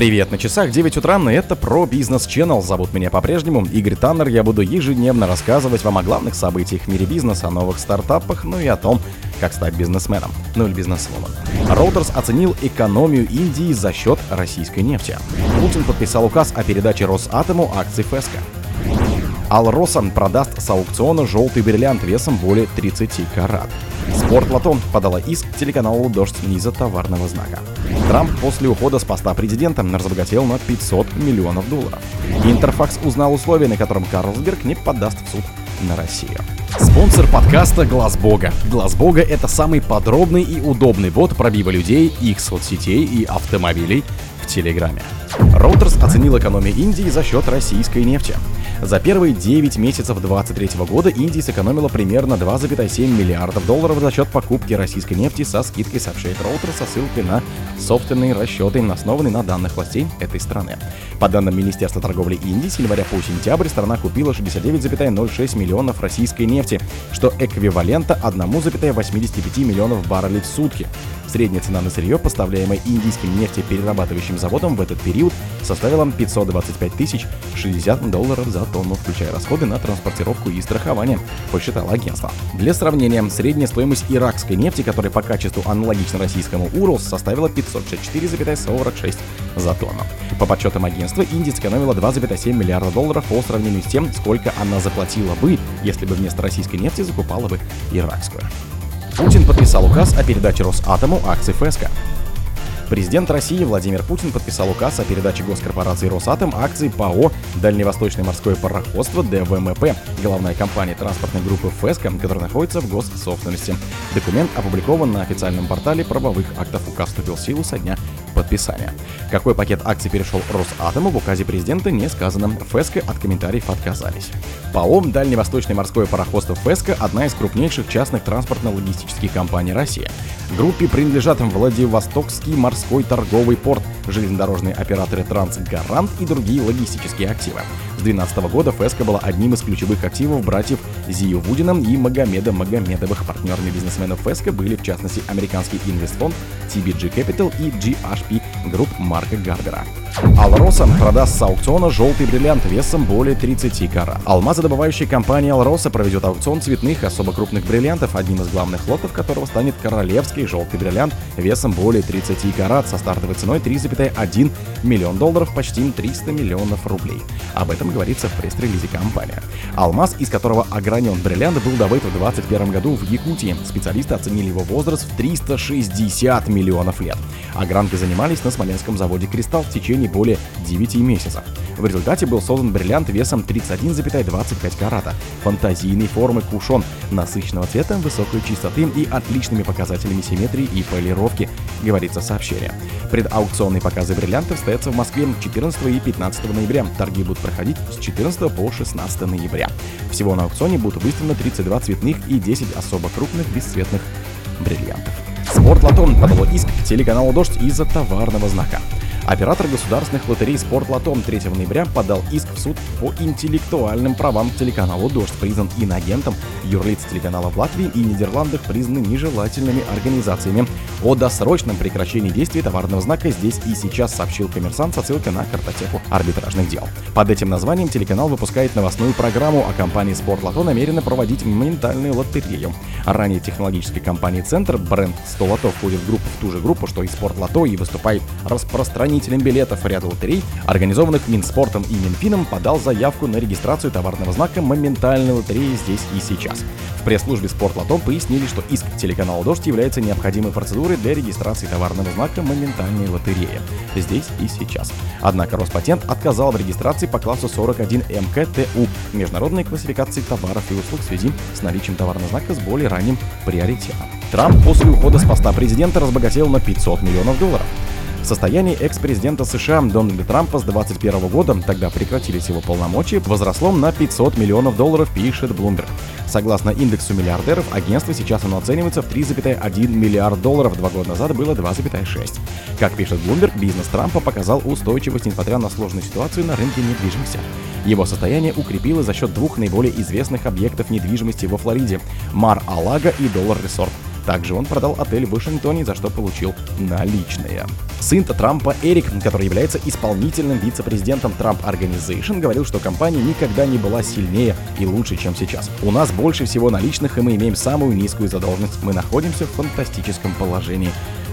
Привет, на часах 9 утра, и это про бизнес Channel. Зовут меня по-прежнему Игорь Таннер. Я буду ежедневно рассказывать вам о главных событиях в мире бизнеса, о новых стартапах, ну и о том, как стать бизнесменом, ну или бизнесвумен. Reuters оценил экономию Индии за счет российской нефти. Путин подписал указ о передаче Росатому акций ФЭСКО. Алроса продаст с аукциона желтый бриллиант весом более 30 карат. Спортлото подала иск телеканалу «Дождь» из-за товарного знака. Трамп после ухода с поста президента разбогател на 500 миллионов долларов. Интерфакс узнал условия, на котором Карлсберг не подаст в суд на Россию. Спонсор подкаста Глаз Бога. Глаз Бога это самый подробный и удобный бот пробива людей, их соцсетей и автомобилей в Телеграме. Reuters оценил экономию Индии за счет российской нефти. За первые 9 месяцев 2023 года Индия сэкономила примерно 2,7 миллиардов долларов за счет покупки российской нефти со скидкой, сообщает Reuters со ссылкой на собственные расчеты, основанные на данных властей этой страны. По данным Министерства торговли Индии, с января по сентябрь страна купила 69,06 миллионов российской нефти, что эквивалента 1,85 миллионов баррелей в сутки. Средняя цена на сырье, поставляемое индийским нефтеперерабатывающим заводом в этот период, составила 525 тысяч 60 долларов за тонну, включая расходы на транспортировку и страхование, посчитало агентство. Для сравнения, средняя стоимость иракской нефти, которая по качеству аналогична российскому Уралс, составила 564,46 за тонну. По подсчетам агентства, Индия сэкономила 2,7 миллиарда долларов по сравнению с тем, сколько она заплатила бы, если бы вместо российской нефти закупала бы иракскую. Путин подписал указ о передаче Росатому акций ФСК. Президент России Владимир Путин подписал указ о передаче госкорпорации «Росатом» акций ПАО «Дальневосточное морское пароходство» ДВМП, главная компания транспортной группы ФЭСКО, которая находится в госсобственности. Документ опубликован на официальном портале правовых актов. Указ вступил в силу со дня подписания. Какой пакет акций перешел Росатому, в указе президента не сказано. ФЭСКО от комментариев отказались. ПАО «Дальневосточное морское пароходство ФЭСКО» — одна из крупнейших частных транспортно-логистических компаний России. Группе принадлежат Владивостокский морской торговый порт, железнодорожные операторы Трансгарант и другие логистические активы. С 2012 года ФСК была одним из ключевых активов братьев Зию Вудина и Магомеда Магомедовых. Партнерами бизнесменов ФСК были, в частности, американский инвестфонд TBG Capital и GHP Group Марка Гарбера. Алроса продаст с аукциона желтый бриллиант весом более 30 карат. Алмазодобывающая компания Алроса проведет аукцион цветных особо крупных бриллиантов, одним из главных лотов которого станет королевский желтый бриллиант весом более 30 карат со стартовой ценой 3,1 миллион долларов, почти 300 миллионов рублей. Об этом говорится в пресс-релизе компании. Алмаз, из которого огранен бриллиант, был добыт в 2021 году в Якутии. Специалисты оценили его возраст в 360 миллионов лет. Огранкой занимались на Смоленском заводе «Кристалл» в течение более 9 месяцев. В результате был создан бриллиант весом 31,25 карата, фантазийной формы кушон, насыщенного цвета, высокой чистоты и отличными показателями симметрии и полировки, говорится в сообщении. Предаукционные показы бриллиантов состоятся в Москве 14 и 15 ноября. Торги будут проходить с 14 по 16 ноября. Всего на аукционе будут выставлены 32 цветных и 10 особо крупных бесцветных бриллиантов. Спортлотон подало иск телеканалу «Дождь» из-за товарного знака. Оператор государственных лотерей «Спортлотом» 3 ноября подал иск в суд по интеллектуальным правам телеканалу «Дождь», признан инагентом, юрлиц телеканала в Латвии и Нидерландах признаны нежелательными организациями. О досрочном прекращении действия товарного знака здесь и сейчас сообщил коммерсант со ссылкой на картотеку арбитражных дел. Под этим названием телеканал выпускает новостную программу, а компания «Спортлото» намерена проводить моментальную лотерею. Ранее технологической компании «Центр» бренд 100 лото входит в группу в ту же группу, что и «Спортлото» и выступает распространителем хранителем билетов ряда лотерей, организованных Минспортом и Минфином, подал заявку на регистрацию товарного знака моментальной лотереи здесь и сейчас. В пресс-службе Спортлото пояснили, что иск телеканала «Дождь» является необходимой процедурой для регистрации товарного знака моментальной лотереи здесь и сейчас. Однако Роспатент отказал в регистрации по классу 41 МКТУ международной классификации товаров и услуг в связи с наличием товарного знака с более ранним приоритетом. Трамп после ухода с поста президента разбогател на 500 миллионов долларов. В состоянии экс-президента США Дональда Трампа с 2021 года, тогда прекратились его полномочия, возросло на 500 миллионов долларов, пишет Bloomberg. Согласно индексу миллиардеров, агентство сейчас оно оценивается в 3,1 миллиард долларов, два года назад было 2,6. Как пишет Bloomberg, бизнес Трампа показал устойчивость, несмотря на сложную ситуацию на рынке недвижимости. Его состояние укрепилось за счет двух наиболее известных объектов недвижимости во Флориде – Мар-Алага и Доллар Ресорт – Также он продал отель в Вашингтоне, за что получил наличные. Сын Трампа Эрик, который является исполнительным вице-президентом Trump Organization, говорил, что компания никогда не была сильнее и лучше, чем сейчас. У нас больше всего наличных, и мы имеем самую низкую задолженность. Мы находимся в фантастическом положении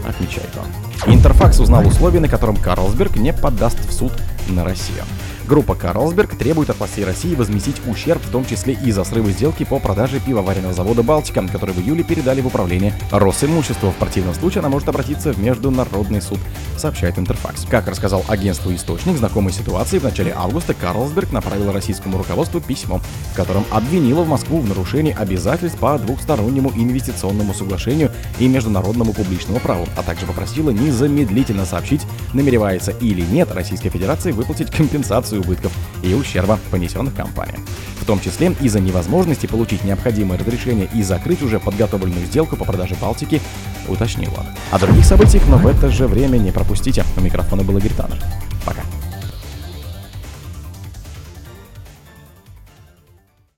отмечает он. Интерфакс узнал условия, на котором Карлсберг не подаст в суд на Россию. Группа Карлсберг требует от властей России возместить ущерб, в том числе и за срывы сделки по продаже пивоваренного завода «Балтика», который в июле передали в управление Росимущества. В противном случае она может обратиться в Международный суд, сообщает Интерфакс. Как рассказал агентству источник знакомой ситуации, в начале августа Карлсберг направила российскому руководству письмо, в котором обвинила в Москву в нарушении обязательств по двухстороннему инвестиционному соглашению и международному публичному праву, а также попросила незамедлительно сообщить, намеревается или нет Российская Федерация выплатить компенсацию компенсацию убытков и ущерба, понесенных компанией. В том числе из-за невозможности получить необходимое разрешение и закрыть уже подготовленную сделку по продаже Балтики, уточнил он. О других событиях, но в это же время не пропустите. У микрофона был Игорь Таннер.